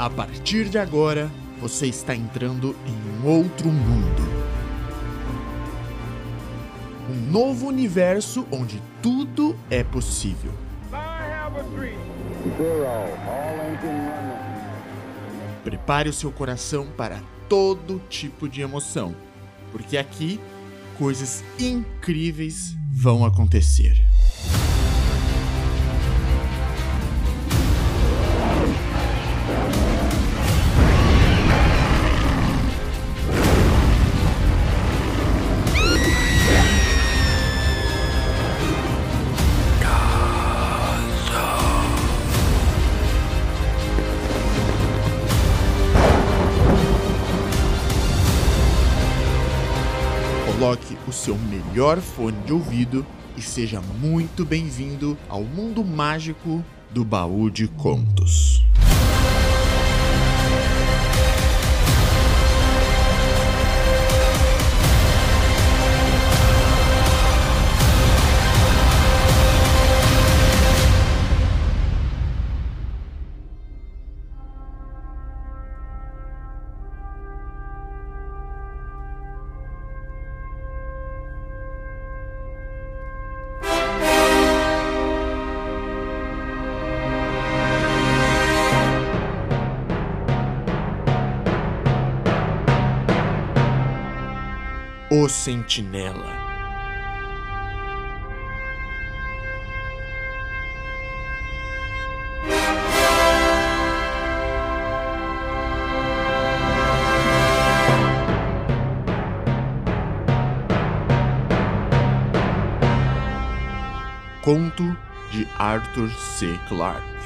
A partir de agora, você está entrando em um outro mundo. Um novo universo onde tudo é possível. Prepare o seu coração para todo tipo de emoção, porque aqui coisas incríveis vão acontecer. Melhor fone de ouvido e seja muito bem-vindo ao mundo mágico do baú de contos. O Sentinela. Conto de Arthur C. Clarke.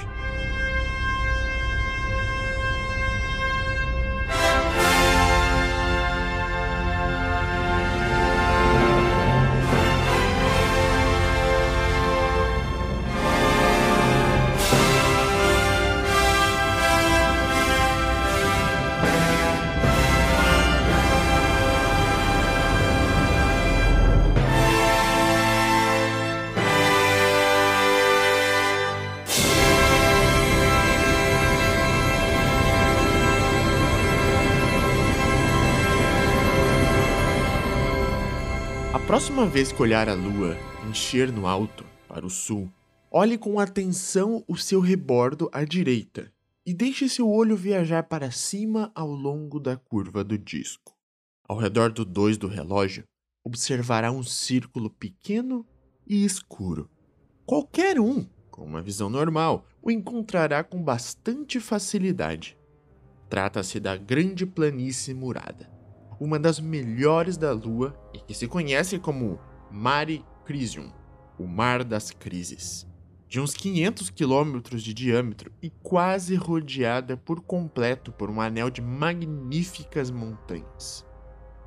Próxima vez que olhar a lua encher no alto, para o sul, olhe com atenção o seu rebordo à direita e deixe seu olho viajar para cima ao longo da curva do disco. Ao redor do 2 do relógio, observará um círculo pequeno e escuro. Qualquer um, com uma visão normal, o encontrará com bastante facilidade. Trata-se da Grande Planície Murada uma das melhores da Lua e que se conhece como Mare Crisium, o Mar das Crises. De uns 500 quilômetros de diâmetro e quase rodeada por completo por um anel de magníficas montanhas.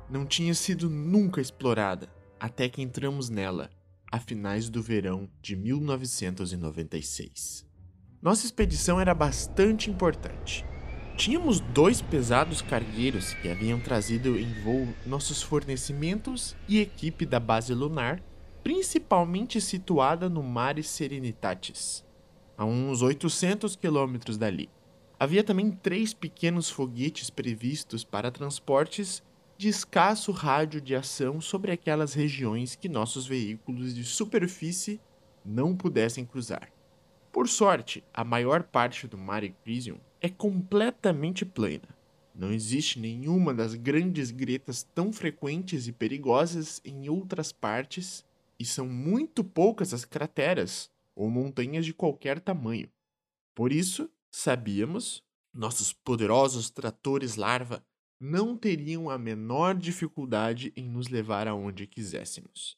Não tinha sido nunca explorada até que entramos nela, a finais do verão de 1996. Nossa expedição era bastante importante Tínhamos dois pesados cargueiros que haviam trazido em voo nossos fornecimentos e equipe da base lunar, principalmente situada no Mare Serenitatis, a uns 800 quilômetros dali. Havia também três pequenos foguetes previstos para transportes de escasso rádio de ação sobre aquelas regiões que nossos veículos de superfície não pudessem cruzar. Por sorte, a maior parte do Mare Crisium é completamente plana. Não existe nenhuma das grandes gretas tão frequentes e perigosas em outras partes, e são muito poucas as crateras ou montanhas de qualquer tamanho. Por isso, sabíamos, nossos poderosos tratores larva não teriam a menor dificuldade em nos levar aonde quiséssemos.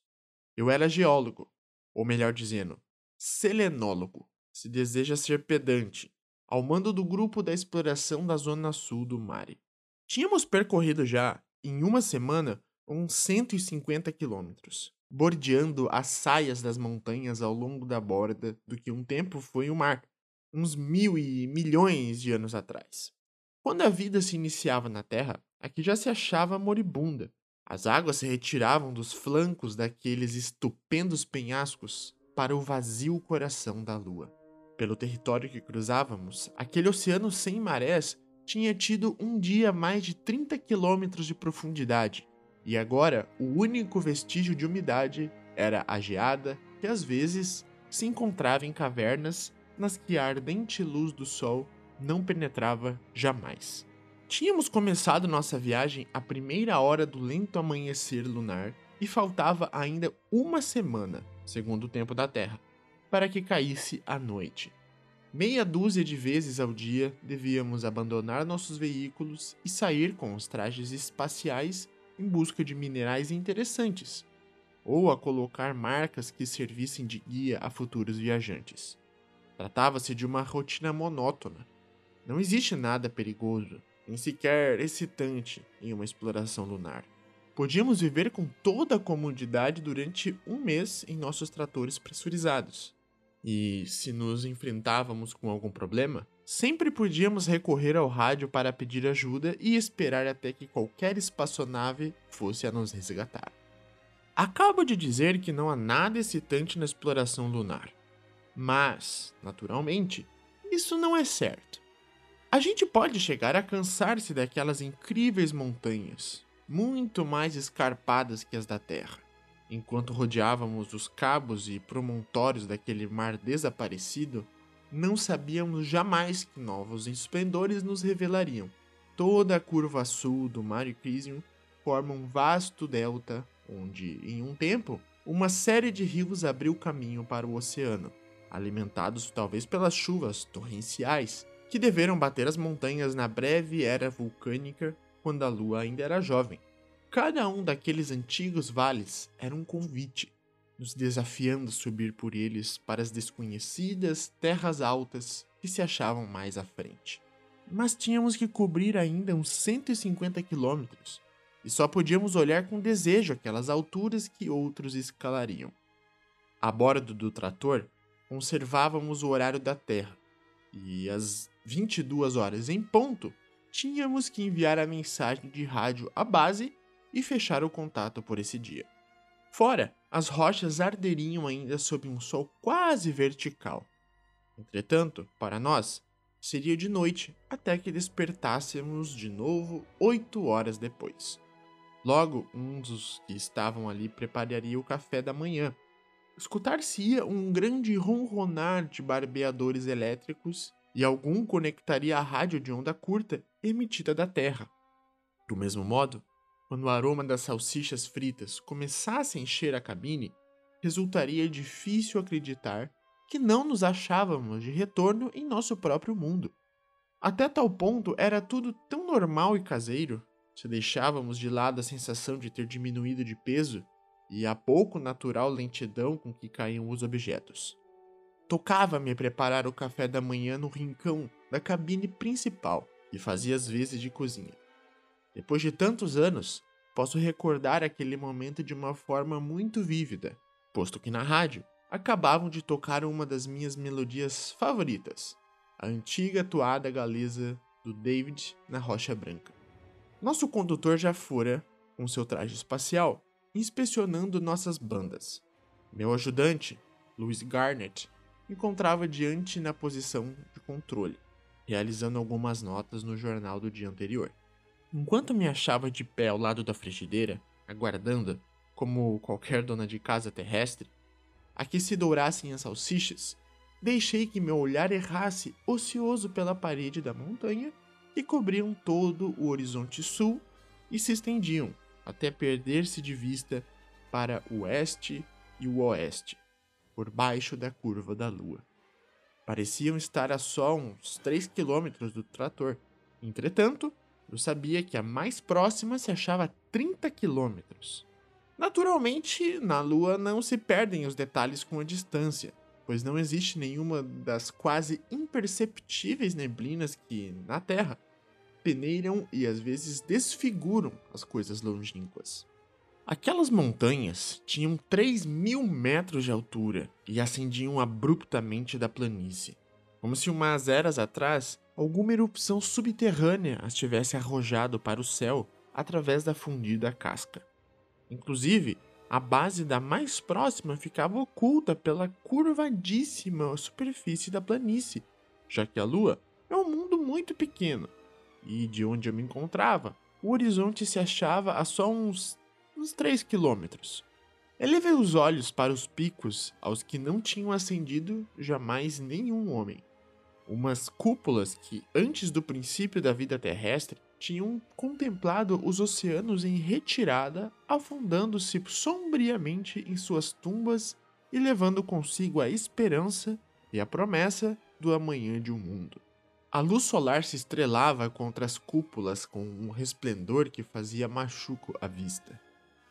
Eu era geólogo, ou melhor dizendo, selenólogo, se deseja ser pedante, ao mando do grupo da exploração da zona sul do Mare. Tínhamos percorrido já, em uma semana, uns 150 quilômetros, bordeando as saias das montanhas ao longo da borda do que um tempo foi o mar, uns mil e milhões de anos atrás. Quando a vida se iniciava na Terra, aqui já se achava moribunda. As águas se retiravam dos flancos daqueles estupendos penhascos para o vazio coração da Lua. Pelo território que cruzávamos, aquele oceano sem marés tinha tido um dia mais de 30 quilômetros de profundidade, e agora o único vestígio de umidade era a geada que às vezes se encontrava em cavernas nas que a ardente luz do sol não penetrava jamais. Tínhamos começado nossa viagem à primeira hora do lento amanhecer lunar e faltava ainda uma semana, segundo o tempo da Terra, para que caísse a noite. Meia dúzia de vezes ao dia devíamos abandonar nossos veículos e sair com os trajes espaciais em busca de minerais interessantes, ou a colocar marcas que servissem de guia a futuros viajantes. Tratava-se de uma rotina monótona. Não existe nada perigoso, nem sequer excitante em uma exploração lunar. Podíamos viver com toda a comodidade durante um mês em nossos tratores pressurizados. E, se nos enfrentávamos com algum problema, sempre podíamos recorrer ao rádio para pedir ajuda e esperar até que qualquer espaçonave fosse a nos resgatar. Acabo de dizer que não há nada excitante na exploração lunar. Mas, naturalmente, isso não é certo. A gente pode chegar a cansar-se daquelas incríveis montanhas, muito mais escarpadas que as da Terra. Enquanto rodeávamos os cabos e promontórios daquele mar desaparecido, não sabíamos jamais que novos esplendores nos revelariam. Toda a curva sul do Mar Crisium forma um vasto delta, onde, em um tempo, uma série de rios abriu caminho para o oceano, alimentados talvez pelas chuvas torrenciais que deveram bater as montanhas na breve era vulcânica quando a lua ainda era jovem. Cada um daqueles antigos vales era um convite, nos desafiando a subir por eles para as desconhecidas terras altas que se achavam mais à frente. Mas tínhamos que cobrir ainda uns 150 quilômetros, e só podíamos olhar com desejo aquelas alturas que outros escalariam. A bordo do trator, conservávamos o horário da Terra, e às 22 horas em ponto, tínhamos que enviar a mensagem de rádio à base e fechar o contato por esse dia. Fora, as rochas arderiam ainda sob um sol quase vertical. Entretanto, para nós, seria de noite até que despertássemos de novo oito horas depois. Logo, um dos que estavam ali prepararia o café da manhã. Escutar-se-ia um grande ronronar de barbeadores elétricos e algum conectaria a rádio de onda curta emitida da Terra. Do mesmo modo, quando o aroma das salsichas fritas começasse a encher a cabine, resultaria difícil acreditar que não nos achávamos de retorno em nosso próprio mundo. Até tal ponto era tudo tão normal e caseiro, se deixávamos de lado a sensação de ter diminuído de peso e a pouco natural lentidão com que caíam os objetos. Tocava-me preparar o café da manhã no rincão da cabine principal e fazia as vezes de cozinha. Depois de tantos anos, posso recordar aquele momento de uma forma muito vívida, posto que na rádio acabavam de tocar uma das minhas melodias favoritas, a antiga toada galesa do David na Rocha Branca. Nosso condutor já fora, com seu traje espacial, inspecionando nossas bandas. Meu ajudante, Louis Garnett, encontrava diante na posição de controle, realizando algumas notas no jornal do dia anterior. Enquanto me achava de pé ao lado da frigideira, aguardando, como qualquer dona de casa terrestre, a que se dourassem as salsichas, deixei que meu olhar errasse ocioso pela parede da montanha que cobriam todo o horizonte sul e se estendiam até perder-se de vista para o oeste e o oeste por baixo da curva da lua. Pareciam estar a só uns 3 quilômetros do trator. Entretanto, eu sabia que a mais próxima se achava a 30 quilômetros. Naturalmente, na Lua não se perdem os detalhes com a distância, pois não existe nenhuma das quase imperceptíveis neblinas que, na Terra, peneiram e às vezes desfiguram as coisas longínquas. Aquelas montanhas tinham 3 mil metros de altura e ascendiam abruptamente da planície, como se umas eras atrás alguma erupção subterrânea as tivesse arrojado para o céu através da fundida casca. Inclusive, A base da mais próxima ficava oculta pela curvadíssima superfície da planície, já que a Lua é um mundo muito pequeno, e de onde eu me encontrava, o horizonte se achava a só uns, uns 3 quilômetros. Elevei os olhos para os picos aos que não tinham ascendido jamais nenhum homem. Umas cúpulas que, antes do princípio da vida terrestre, tinham contemplado os oceanos em retirada, afundando-se sombriamente em suas tumbas e levando consigo a esperança e a promessa do amanhã de um mundo. A luz solar se estrelava contra as cúpulas com um resplendor que fazia machuco à vista.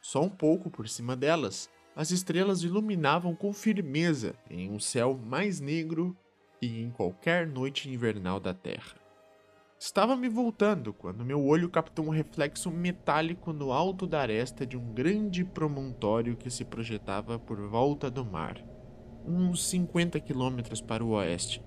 Só um pouco por cima delas, as estrelas iluminavam com firmeza em um céu mais negro que em qualquer noite invernal da Terra. Estava me voltando quando meu olho captou um reflexo metálico no alto da aresta de um grande promontório que se projetava por volta do mar, uns 50 quilômetros para o oeste.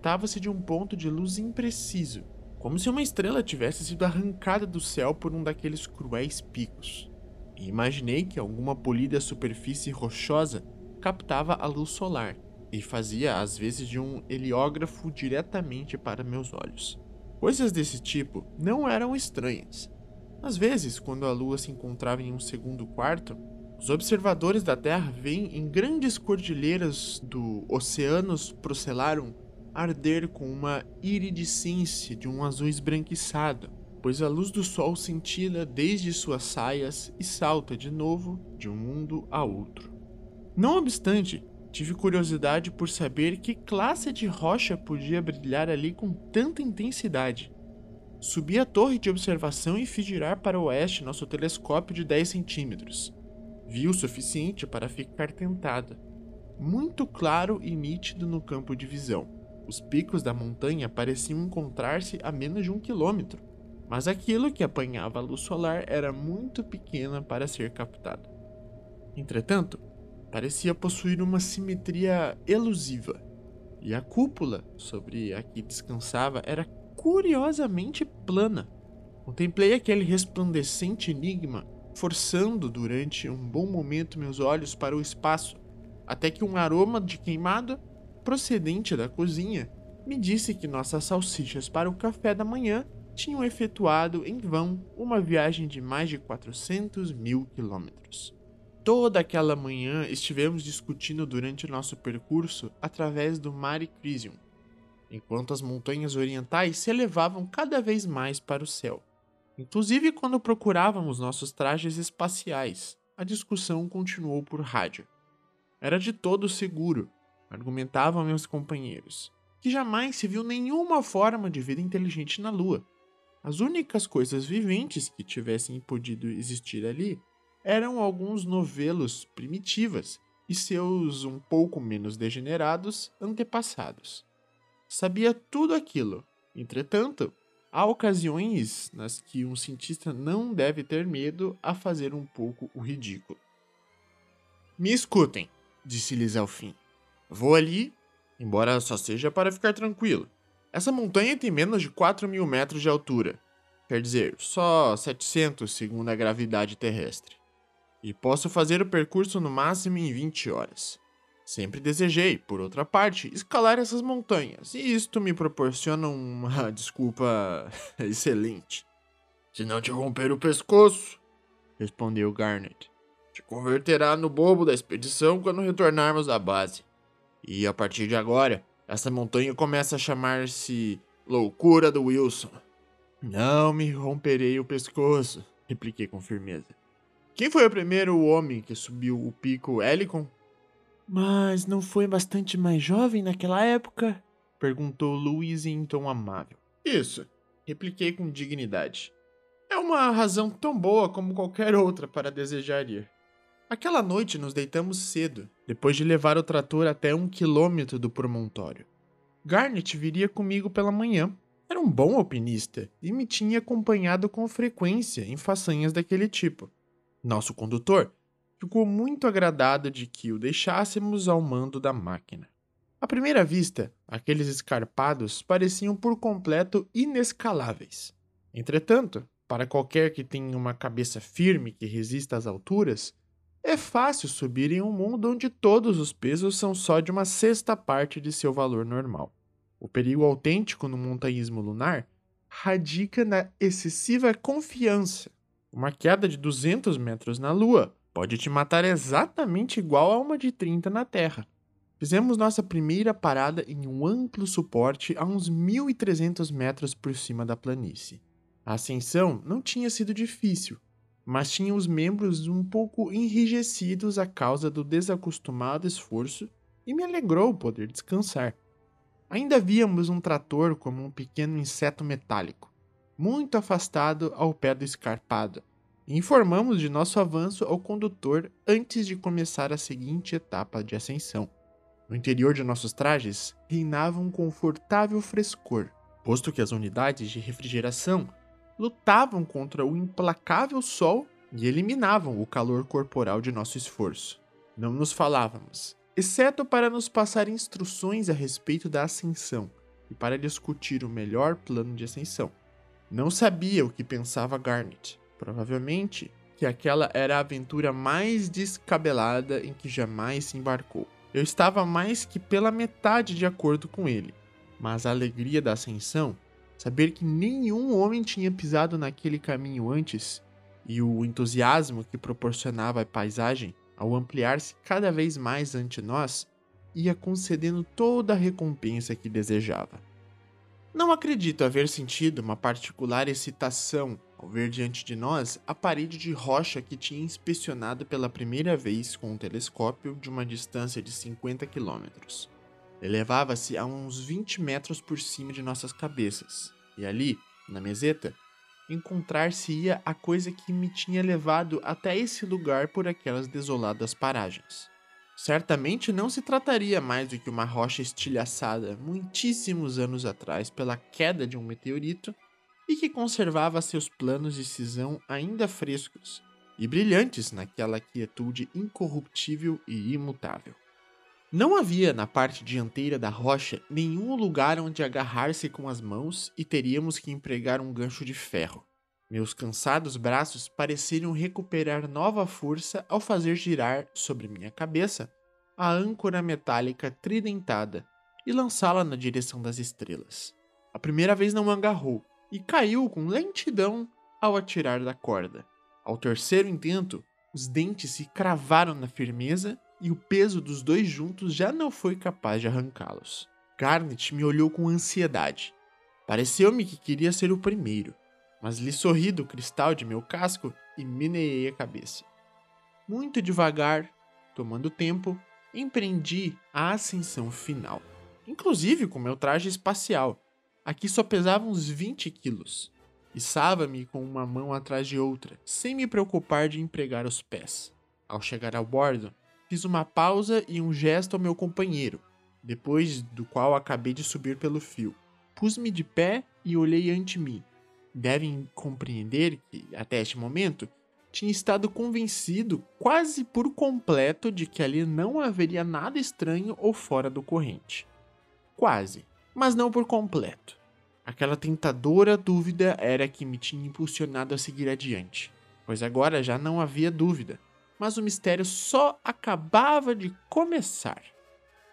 Tratava-se de um ponto de luz impreciso, como se uma estrela tivesse sido arrancada do céu por um daqueles cruéis picos. E imaginei que alguma polida superfície rochosa captava a luz solar e fazia às vezes de um heliógrafo diretamente para meus olhos. Coisas desse tipo não eram estranhas. Às vezes, quando a Lua se encontrava em um segundo quarto, os observadores da Terra veem em grandes cordilheiras do Oceanos Procellarum arder com uma iridescência de um azul esbranquiçado, pois a luz do Sol cintila desde suas saias e salta de novo de um mundo a outro. Não obstante, Tive curiosidade por saber que classe de rocha podia brilhar ali com tanta intensidade. Subi a torre de observação e fiz girar para o oeste nosso telescópio de 10 centímetros. Vi o suficiente para ficar tentada. Muito claro e nítido no campo de visão. Os picos da montanha pareciam encontrar-se a menos de um quilômetro, mas aquilo que apanhava a luz solar era muito pequena para ser captado. Entretanto, parecia possuir uma simetria elusiva, e a cúpula sobre a que descansava era curiosamente plana. Contemplei aquele resplandecente enigma, forçando durante um bom momento meus olhos para o espaço, até que um aroma de queimado, procedente da cozinha, me disse que nossas salsichas para o café da manhã tinham efetuado em vão uma viagem de mais de 400 mil quilômetros. Toda aquela manhã estivemos discutindo durante nosso percurso através do Mare Crisium, enquanto as montanhas orientais se elevavam cada vez mais para o céu. Inclusive quando procurávamos nossos trajes espaciais, a discussão continuou por rádio. Era de todo seguro, argumentavam meus companheiros, que jamais se viu nenhuma forma de vida inteligente na Lua. As únicas coisas viventes que tivessem podido existir ali eram alguns novelos primitivas e seus um pouco menos degenerados antepassados. Sabia tudo aquilo. Entretanto, há ocasiões nas que um cientista não deve ter medo a fazer um pouco o ridículo. Me escutem, disse-lhes ao fim. Vou ali, embora só seja para ficar tranquilo. Essa montanha tem menos de 4 mil metros de altura. Quer dizer, só 700 segundo a gravidade terrestre e posso fazer o percurso no máximo em 20 horas. Sempre desejei, por outra parte, escalar essas montanhas, e isto me proporciona uma desculpa excelente. Se não te romper o pescoço, respondeu Garnet, te converterá no bobo da expedição quando retornarmos à base. E a partir de agora, essa montanha começa a chamar-se Loucura do Wilson. Não me romperei o pescoço, repliquei com firmeza. Quem foi o primeiro homem que subiu o pico Helicon? Mas não foi bastante mais jovem naquela época? Perguntou Louise em tom amável. Isso, repliquei com dignidade. É uma razão tão boa como qualquer outra para desejar ir. Aquela noite nos deitamos cedo, depois de levar o trator até um quilômetro do promontório. Garnet viria comigo pela manhã. Era um bom alpinista e me tinha acompanhado com frequência em façanhas daquele tipo. Nosso condutor ficou muito agradado de que o deixássemos ao mando da máquina. À primeira vista, aqueles escarpados pareciam por completo inescaláveis. Entretanto, para qualquer que tenha uma cabeça firme que resista às alturas, É fácil subir em um mundo onde todos os pesos são só de uma sexta parte de seu valor normal. O perigo autêntico no montanhismo lunar radica na excessiva confiança. Uma queda de 200 metros na Lua pode te matar exatamente igual a uma de 30 na Terra. Fizemos nossa primeira parada em um amplo suporte a uns 1.300 metros por cima da planície. A ascensão não tinha sido difícil, mas tinha os membros um pouco enrijecidos a causa do desacostumado esforço e me alegrou poder descansar. Ainda víamos um trator como um pequeno inseto metálico, muito afastado ao pé do escarpado, informamos de nosso avanço ao condutor antes de começar a seguinte etapa de ascensão. No interior de nossos trajes reinava um confortável frescor, posto que as unidades de refrigeração lutavam contra o implacável sol e eliminavam o calor corporal de nosso esforço. Não nos falávamos, exceto para nos passar instruções a respeito da ascensão e para discutir o melhor plano de ascensão. Não sabia o que pensava Garnet. Provavelmente que aquela era a aventura mais descabelada em que jamais se embarcou. Eu estava mais que pela metade de acordo com ele, mas a alegria da ascensão Saber que nenhum homem tinha pisado naquele caminho antes e o entusiasmo que proporcionava a paisagem ao ampliar-se cada vez mais ante nós ia concedendo toda a recompensa que desejava. Não acredito haver sentido uma particular excitação ao ver diante de nós a parede de rocha que tinha inspecionado pela primeira vez com um telescópio de uma distância de 50 quilômetros elevava-se a uns 20 metros por cima de nossas cabeças, e ali, na meseta, encontrar-se-ia a coisa que me tinha levado até esse lugar por aquelas desoladas paragens. Certamente não se trataria mais do que uma rocha estilhaçada muitíssimos anos atrás pela queda de um meteorito e que conservava seus planos de cisão ainda frescos e brilhantes naquela quietude incorruptível e imutável. Não havia na parte dianteira da rocha nenhum lugar onde agarrar-se com as mãos e teríamos que empregar um gancho de ferro. Meus cansados braços pareciam recuperar nova força ao fazer girar sobre minha cabeça a âncora metálica tridentada e lançá-la na direção das estrelas. A primeira vez não agarrou e caiu com lentidão ao atirar da corda. Ao terceiro intento, os dentes se cravaram na firmeza e o peso dos dois juntos já não foi capaz de arrancá-los. Garnet me olhou com ansiedade. Pareceu-me que queria ser o primeiro, mas lhe sorri do cristal de meu casco e meneei a cabeça. Muito devagar, tomando tempo, empreendi a ascensão final. Inclusive com meu traje espacial. Aqui só pesava uns 20 quilos. Içava-me com uma mão atrás de outra, sem me preocupar de empregar os pés. Ao chegar ao bordo, Fiz uma pausa e um gesto ao meu companheiro, depois do qual acabei de subir pelo fio. Pus-me de pé e olhei ante mim. Devem compreender que, até este momento, tinha estado convencido quase por completo de que ali não haveria nada estranho ou fora do corrente. Quase, mas não por completo. Aquela tentadora dúvida era que me tinha impulsionado a seguir adiante, pois agora já não havia dúvida mas o mistério só acabava de começar.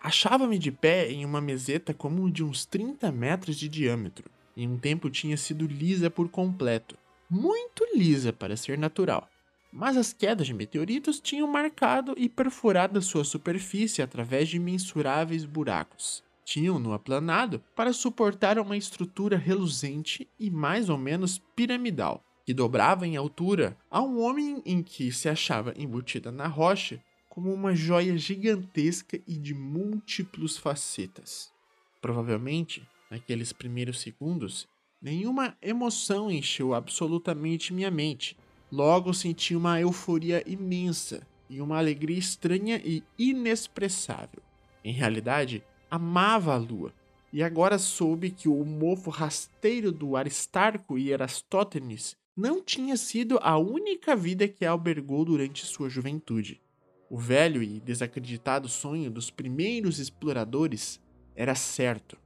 Achava-me de pé em uma meseta como de uns 30 metros de diâmetro. Em um tempo tinha sido lisa por completo. Muito lisa para ser natural. Mas as quedas de meteoritos tinham marcado e perfurado sua superfície através de mensuráveis buracos. Tinham-no aplanado para suportar uma estrutura reluzente e mais ou menos piramidal que dobrava em altura a um homem em que se achava embutida na rocha como uma joia gigantesca e de múltiplos facetas. Provavelmente, naqueles primeiros segundos, nenhuma emoção encheu absolutamente minha mente. Logo senti uma euforia imensa e uma alegria estranha e inexpressável. Em realidade, amava a lua, e agora soube que o mofo rasteiro do Aristarco e Erastótenes não tinha sido a única vida que albergou durante sua juventude. O velho e desacreditado sonho dos primeiros exploradores era certo.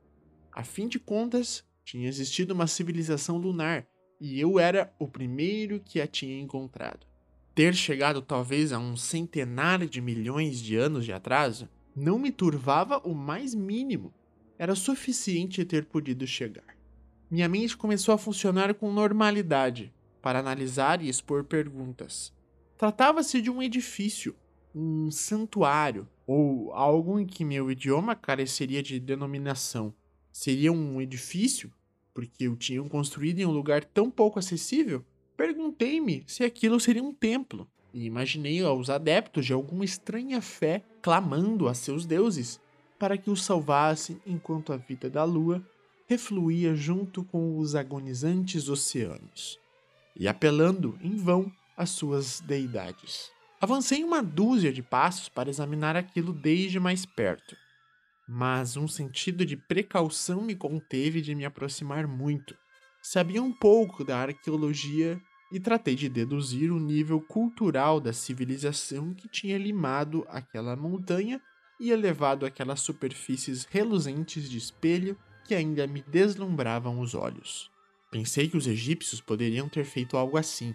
A fim de contas, tinha existido uma civilização lunar e eu era o primeiro que a tinha encontrado. ter chegado talvez a um centenar de milhões de anos de atraso não me turvava o mais mínimo. Era suficiente ter podido chegar. Minha mente começou a funcionar com normalidade para analisar e expor perguntas. Tratava-se de um edifício, um santuário, ou algo em que meu idioma careceria de denominação. Seria um edifício? Porque o tinham construído em um lugar tão pouco acessível? Perguntei-me se aquilo seria um templo, e imaginei aos adeptos de alguma estranha fé clamando a seus deuses para que os salvassem enquanto a vida da lua refluía junto com os agonizantes oceanos, e apelando em vão às suas deidades. Avancei uma dúzia de passos para examinar aquilo desde mais perto, mas um sentido de precaução me conteve de me aproximar muito. Sabia um pouco da arqueologia e tratei de deduzir o nível cultural da civilização que tinha limado aquela montanha e elevado aquelas superfícies reluzentes de espelho que ainda me deslumbravam os olhos. Pensei que os egípcios poderiam ter feito algo assim,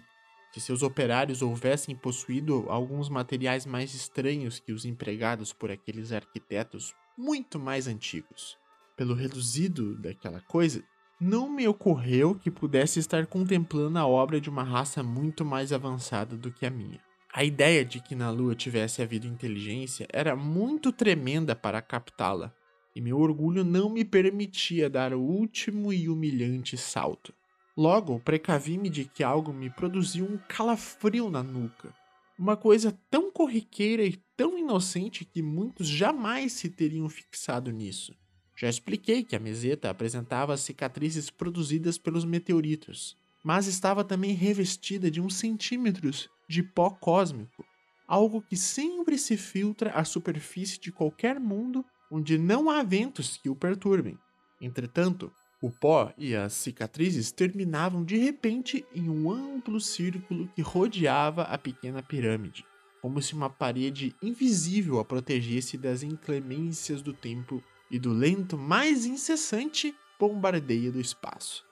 se seus operários houvessem possuído alguns materiais mais estranhos que os empregados por aqueles arquitetos muito mais antigos. Pelo reduzido daquela coisa, não me ocorreu que pudesse estar contemplando a obra de uma raça muito mais avançada do que a minha. A ideia de que na Lua tivesse havido inteligência era muito tremenda para captá-la, e meu orgulho não me permitia dar o último e humilhante salto. Logo, precavi-me de que algo me produziu um calafrio na nuca. Uma coisa tão corriqueira e tão inocente que muitos jamais se teriam fixado nisso. Já expliquei que a meseta apresentava cicatrizes produzidas pelos meteoritos, mas estava também revestida de uns centímetros de pó cósmico, algo que sempre se filtra à superfície de qualquer mundo onde não há ventos que o perturbem. Entretanto, o pó e as cicatrizes terminavam de repente em um amplo círculo que rodeava a pequena pirâmide, como se uma parede invisível a protegesse das inclemências do tempo e do lento, mais incessante bombardeio do espaço.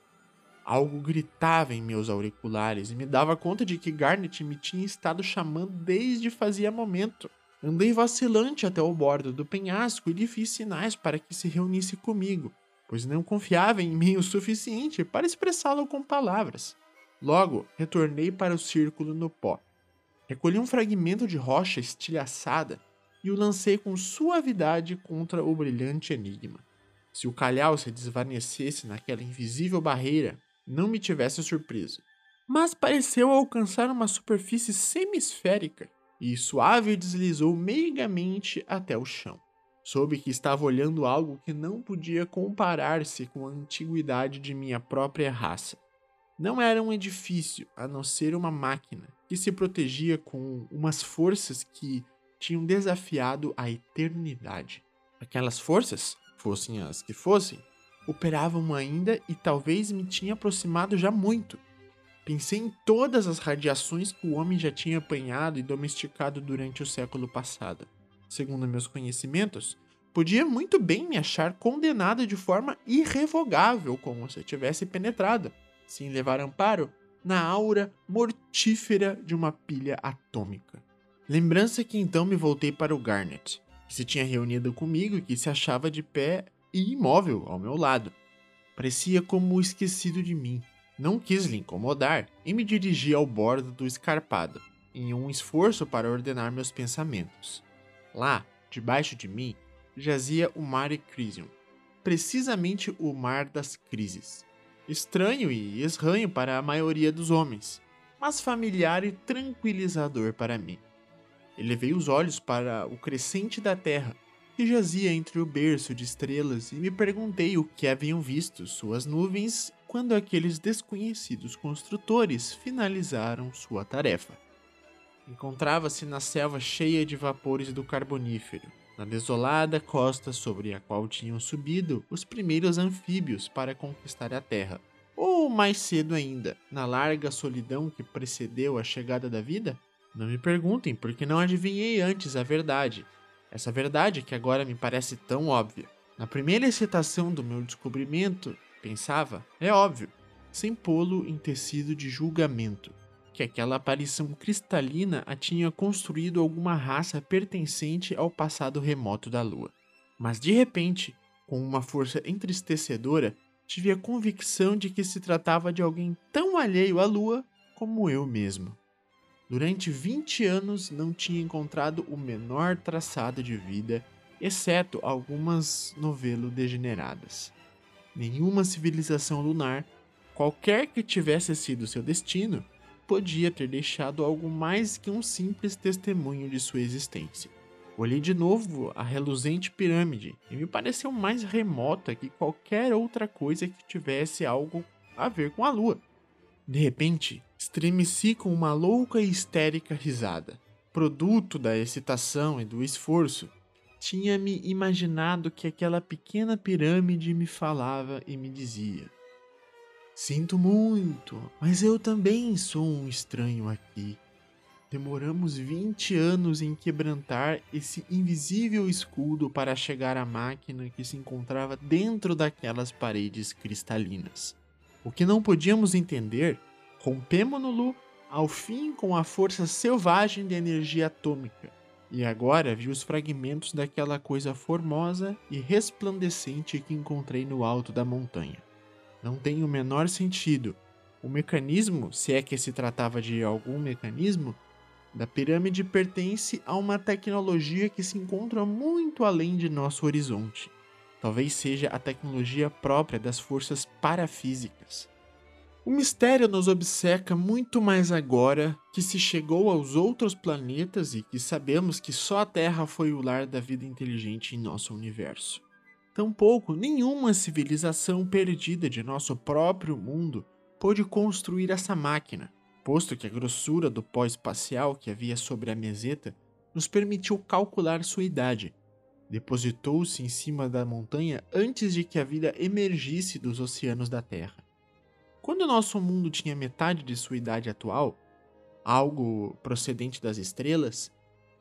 Algo gritava em meus auriculares e me dava conta de que Garnet me tinha estado chamando desde fazia momento. Andei vacilante até o bordo do penhasco e lhe fiz sinais para que se reunisse comigo, pois não confiava em mim o suficiente para expressá-lo com palavras. Logo, retornei para o círculo no pó. Recolhi um fragmento de rocha estilhaçada e o lancei com suavidade contra o brilhante enigma. Se o calhau se desvanecesse naquela invisível barreira, não me tivesse surpreso. Mas pareceu alcançar uma superfície semisférica e suave deslizou meigamente até o chão. Soube que estava olhando algo que não podia comparar-se com a antiguidade de minha própria raça. Não era um edifício, a não ser uma máquina que se protegia com umas forças que tinham desafiado a eternidade. Aquelas forças, fossem as que fossem, operavam ainda e talvez me tinha aproximado já muito. Pensei em todas as radiações que o homem já tinha apanhado e domesticado durante o século passado. Segundo meus conhecimentos, podia muito bem me achar condenado de forma irrevogável, como se eu tivesse penetrado, sem levar amparo, na aura mortífera de uma pilha atômica. Lembrança que então me voltei para o Garnet, que se tinha reunido comigo e que se achava de pé e imóvel ao meu lado. Parecia como esquecido de mim, não quis lhe incomodar e me dirigi ao bordo do escarpado, em um esforço para ordenar meus pensamentos. Lá, debaixo de mim, jazia o Mare Crisium, precisamente o Mar das Crises. Estranho e esranho para a maioria dos homens, mas familiar e tranquilizador para mim. Elevei os olhos para o crescente da terra, que jazia entre o berço de estrelas, e me perguntei o que haviam visto suas nuvens quando aqueles desconhecidos construtores finalizaram sua tarefa. Encontrava-se na selva cheia de vapores do Carbonífero, na desolada costa sobre a qual tinham subido os primeiros anfíbios para conquistar a Terra. Ou mais cedo ainda, na larga solidão que precedeu a chegada da vida? Não me perguntem, porque não adivinhei antes a verdade. Essa verdade que agora me parece tão óbvia. Na primeira excitação do meu descobrimento, Pensava, é óbvio, sem pô-lo em tecido de julgamento, que aquela aparição cristalina a tinha construído alguma raça pertencente ao passado remoto da Lua. Mas de repente, com uma força entristecedora, tive a convicção de que se tratava de alguém tão alheio à Lua como eu mesmo. Durante 20 anos não tinha encontrado o menor traçado de vida, exceto algumas novelo degeneradas. Nenhuma civilização lunar, qualquer que tivesse sido seu destino, podia ter deixado algo mais que um simples testemunho de sua existência. Olhei de novo a reluzente pirâmide e me pareceu mais remota que qualquer outra coisa que tivesse algo a ver com a lua. De repente, estremeci com uma louca e histérica risada. Produto da excitação e do esforço, tinha-me imaginado que aquela pequena pirâmide me falava e me dizia: Sinto muito, mas eu também sou um estranho aqui. Demoramos 20 anos em quebrantar esse invisível escudo para chegar à máquina que se encontrava dentro daquelas paredes cristalinas. O que não podíamos entender, rompemo-no ao fim com a força selvagem de energia atômica, e agora vi os fragmentos daquela coisa formosa e resplandecente que encontrei no alto da montanha. Não tem o menor sentido. O mecanismo, se é que se tratava de algum mecanismo, da pirâmide pertence a uma tecnologia que se encontra muito além de nosso horizonte. Talvez seja a tecnologia própria das forças parafísicas. O mistério nos obceca muito mais agora que se chegou aos outros planetas e que sabemos que só a Terra foi o lar da vida inteligente em nosso universo. Tampouco nenhuma civilização perdida de nosso próprio mundo pôde construir essa máquina, posto que a grossura do pó espacial que havia sobre a meseta nos permitiu calcular sua idade depositou-se em cima da montanha antes de que a vida emergisse dos oceanos da Terra. Quando nosso mundo tinha metade de sua idade atual, algo procedente das estrelas,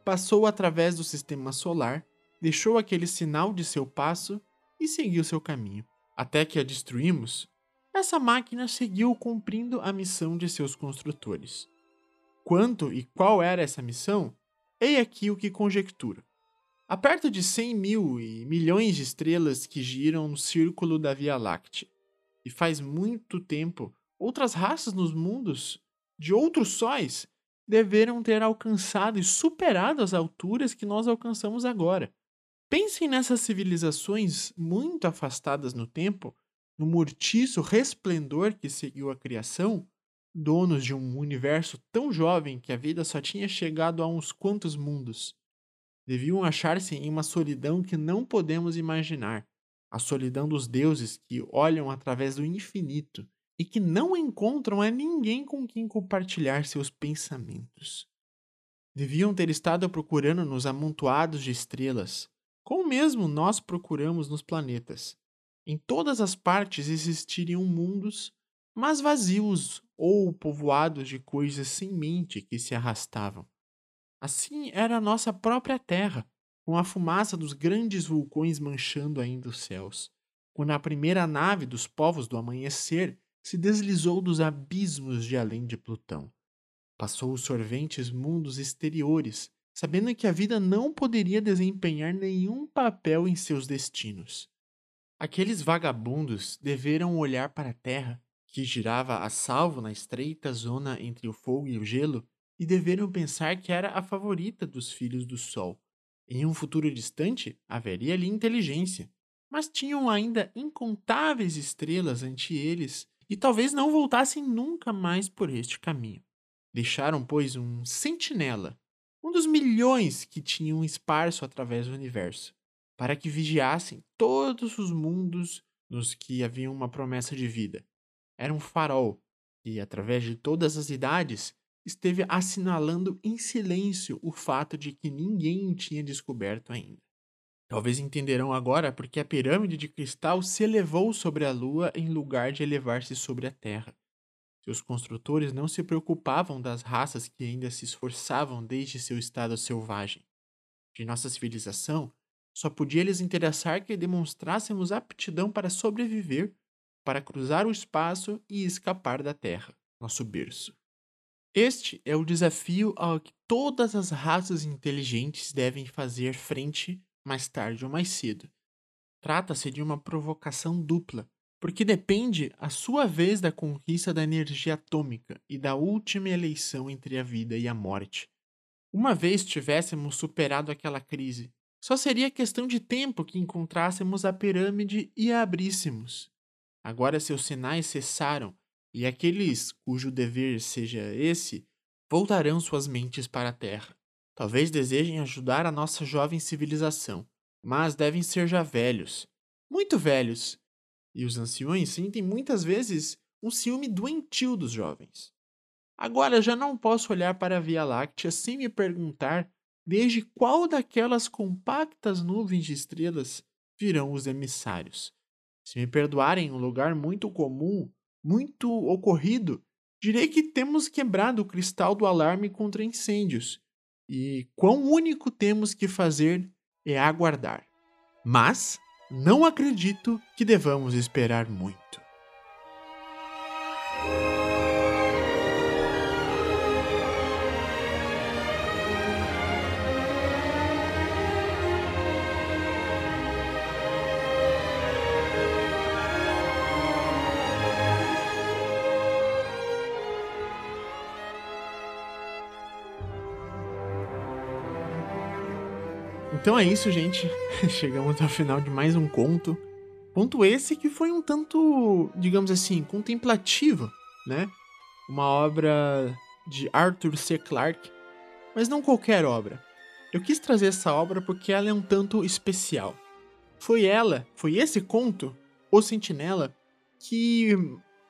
passou através do sistema solar, deixou aquele sinal de seu passo e seguiu seu caminho. Até que a destruímos, essa máquina seguiu cumprindo a missão de seus construtores. Quanto e qual era essa missão? Eis aqui o que conjectura. Há perto de 100 mil e milhões de estrelas que giram no círculo da Via Láctea. E faz muito tempo, outras raças nos mundos de outros sóis deveram ter alcançado e superado as alturas que nós alcançamos agora. Pensem nessas civilizações muito afastadas no tempo, no mortiço resplendor que seguiu a criação, donos de um universo tão jovem que a vida só tinha chegado a uns quantos mundos deviam achar-se em uma solidão que não podemos imaginar, a solidão dos deuses que olham através do infinito e que não encontram a ninguém com quem compartilhar seus pensamentos. Deviam ter estado procurando nos amontoados de estrelas, como mesmo nós procuramos nos planetas. Em todas as partes existiriam mundos, mas vazios ou povoados de coisas sem mente que se arrastavam. Assim era a nossa própria terra, com a fumaça dos grandes vulcões manchando ainda os céus, quando a primeira nave dos povos do amanhecer se deslizou dos abismos de além de Plutão. Passou os sorventes mundos exteriores, sabendo que a vida não poderia desempenhar nenhum papel em seus destinos. Aqueles vagabundos deveram olhar para a Terra, que girava a salvo na estreita zona entre o fogo e o gelo, e deveram pensar que era a favorita dos filhos do Sol. Em um futuro distante, haveria ali inteligência, mas tinham ainda incontáveis estrelas ante eles e talvez não voltassem nunca mais por este caminho. Deixaram, pois, um sentinela, um dos milhões que tinham esparso através do universo, para que vigiassem todos os mundos nos que havia uma promessa de vida. Era um farol que, através de todas as idades, esteve assinalando em silêncio o fato de que ninguém tinha descoberto ainda. Talvez entenderão agora porque a pirâmide de cristal se elevou sobre a Lua em lugar de elevar-se sobre a Terra. Seus construtores não se preocupavam das raças que ainda se esforçavam desde seu estado selvagem. De nossa civilização, só podia lhes interessar que demonstrássemos aptidão para sobreviver, para cruzar o espaço e escapar da Terra, nosso berço. Este é o desafio ao que todas as raças inteligentes devem fazer frente mais tarde ou mais cedo. Trata-se de uma provocação dupla, porque depende, a sua vez, da conquista da energia atômica e da última eleição entre a vida e a morte. Uma vez tivéssemos superado aquela crise, só seria questão de tempo que encontrássemos a pirâmide e a abríssemos. Agora seus sinais cessaram, e aqueles cujo dever seja esse voltarão suas mentes para a Terra. Talvez desejem ajudar a nossa jovem civilização, mas devem ser já velhos, muito velhos, e os anciões sentem muitas vezes um ciúme doentio dos jovens. Agora já não posso olhar para a Via Láctea sem me perguntar desde qual daquelas compactas nuvens de estrelas virão os emissários. Se me perdoarem um lugar muito comum, muito ocorrido, direi que temos quebrado o cristal do alarme contra incêndios. E quão único temos que fazer é aguardar. Mas não acredito que devamos esperar muito. Então é isso, gente. Chegamos ao final de mais um conto. Conto esse que foi um tanto, digamos assim, contemplativo, né? Uma obra de Arthur C. Clarke, mas não qualquer obra. Eu quis trazer essa obra porque ela é um tanto especial. Foi ela, foi esse conto, O Sentinela, que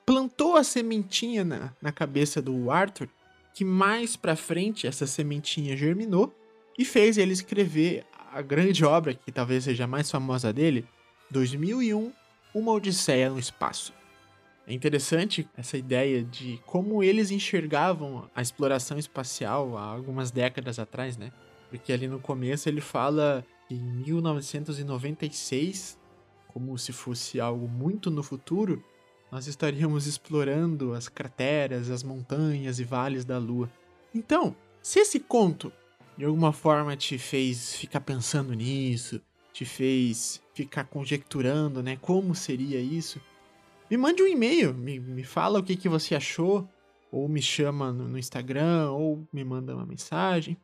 plantou a sementinha na, na cabeça do Arthur, que mais pra frente essa sementinha germinou e fez ele escrever a grande obra, que talvez seja a mais famosa dele, 2001, Uma Odisseia no Espaço. É interessante essa ideia de como eles enxergavam a exploração espacial há algumas décadas atrás, né? Porque ali no começo ele fala que em 1996, como se fosse algo muito no futuro, nós estaríamos explorando as crateras, as montanhas e vales da Lua. Então, se esse conto de alguma forma te fez ficar pensando nisso, te fez ficar conjecturando, né? Como seria isso? Me mande um e-mail, me, me fala o que, que você achou, ou me chama no, no Instagram, ou me manda uma mensagem,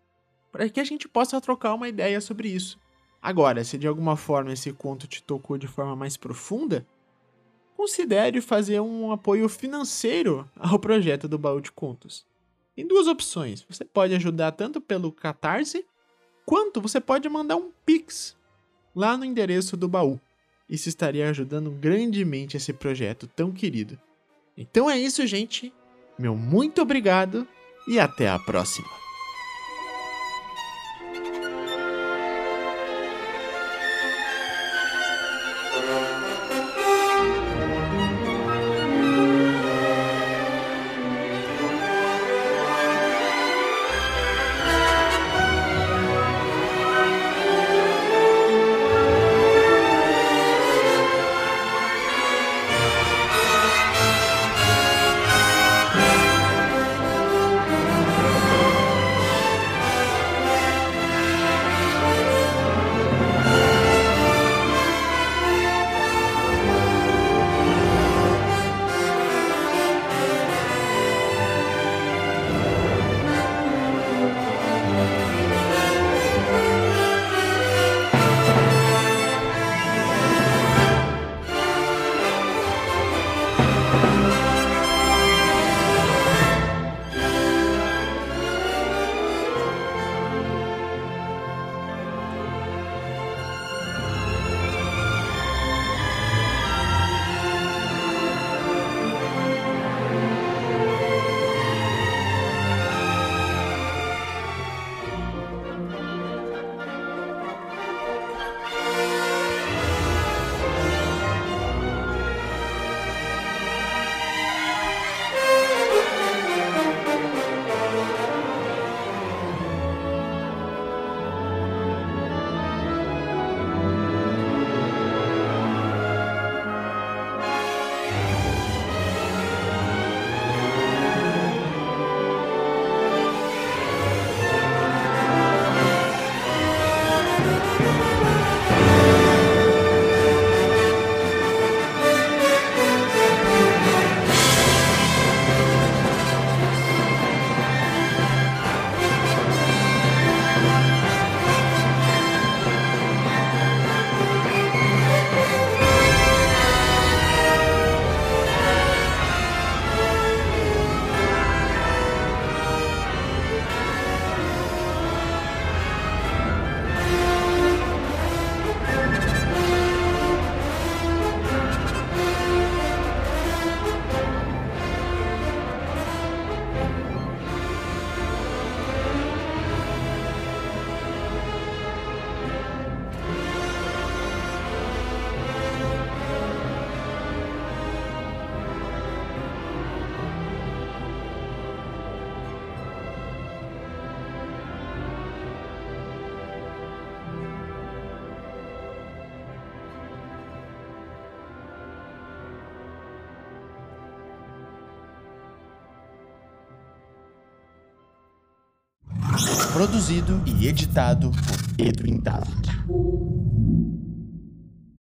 para que a gente possa trocar uma ideia sobre isso. Agora, se de alguma forma esse conto te tocou de forma mais profunda, considere fazer um apoio financeiro ao projeto do Baú de Contos. Tem duas opções. Você pode ajudar tanto pelo Catarse, quanto você pode mandar um Pix lá no endereço do baú. Isso estaria ajudando grandemente esse projeto tão querido. Então é isso, gente. Meu muito obrigado e até a próxima. Produzido e editado por Edwin David.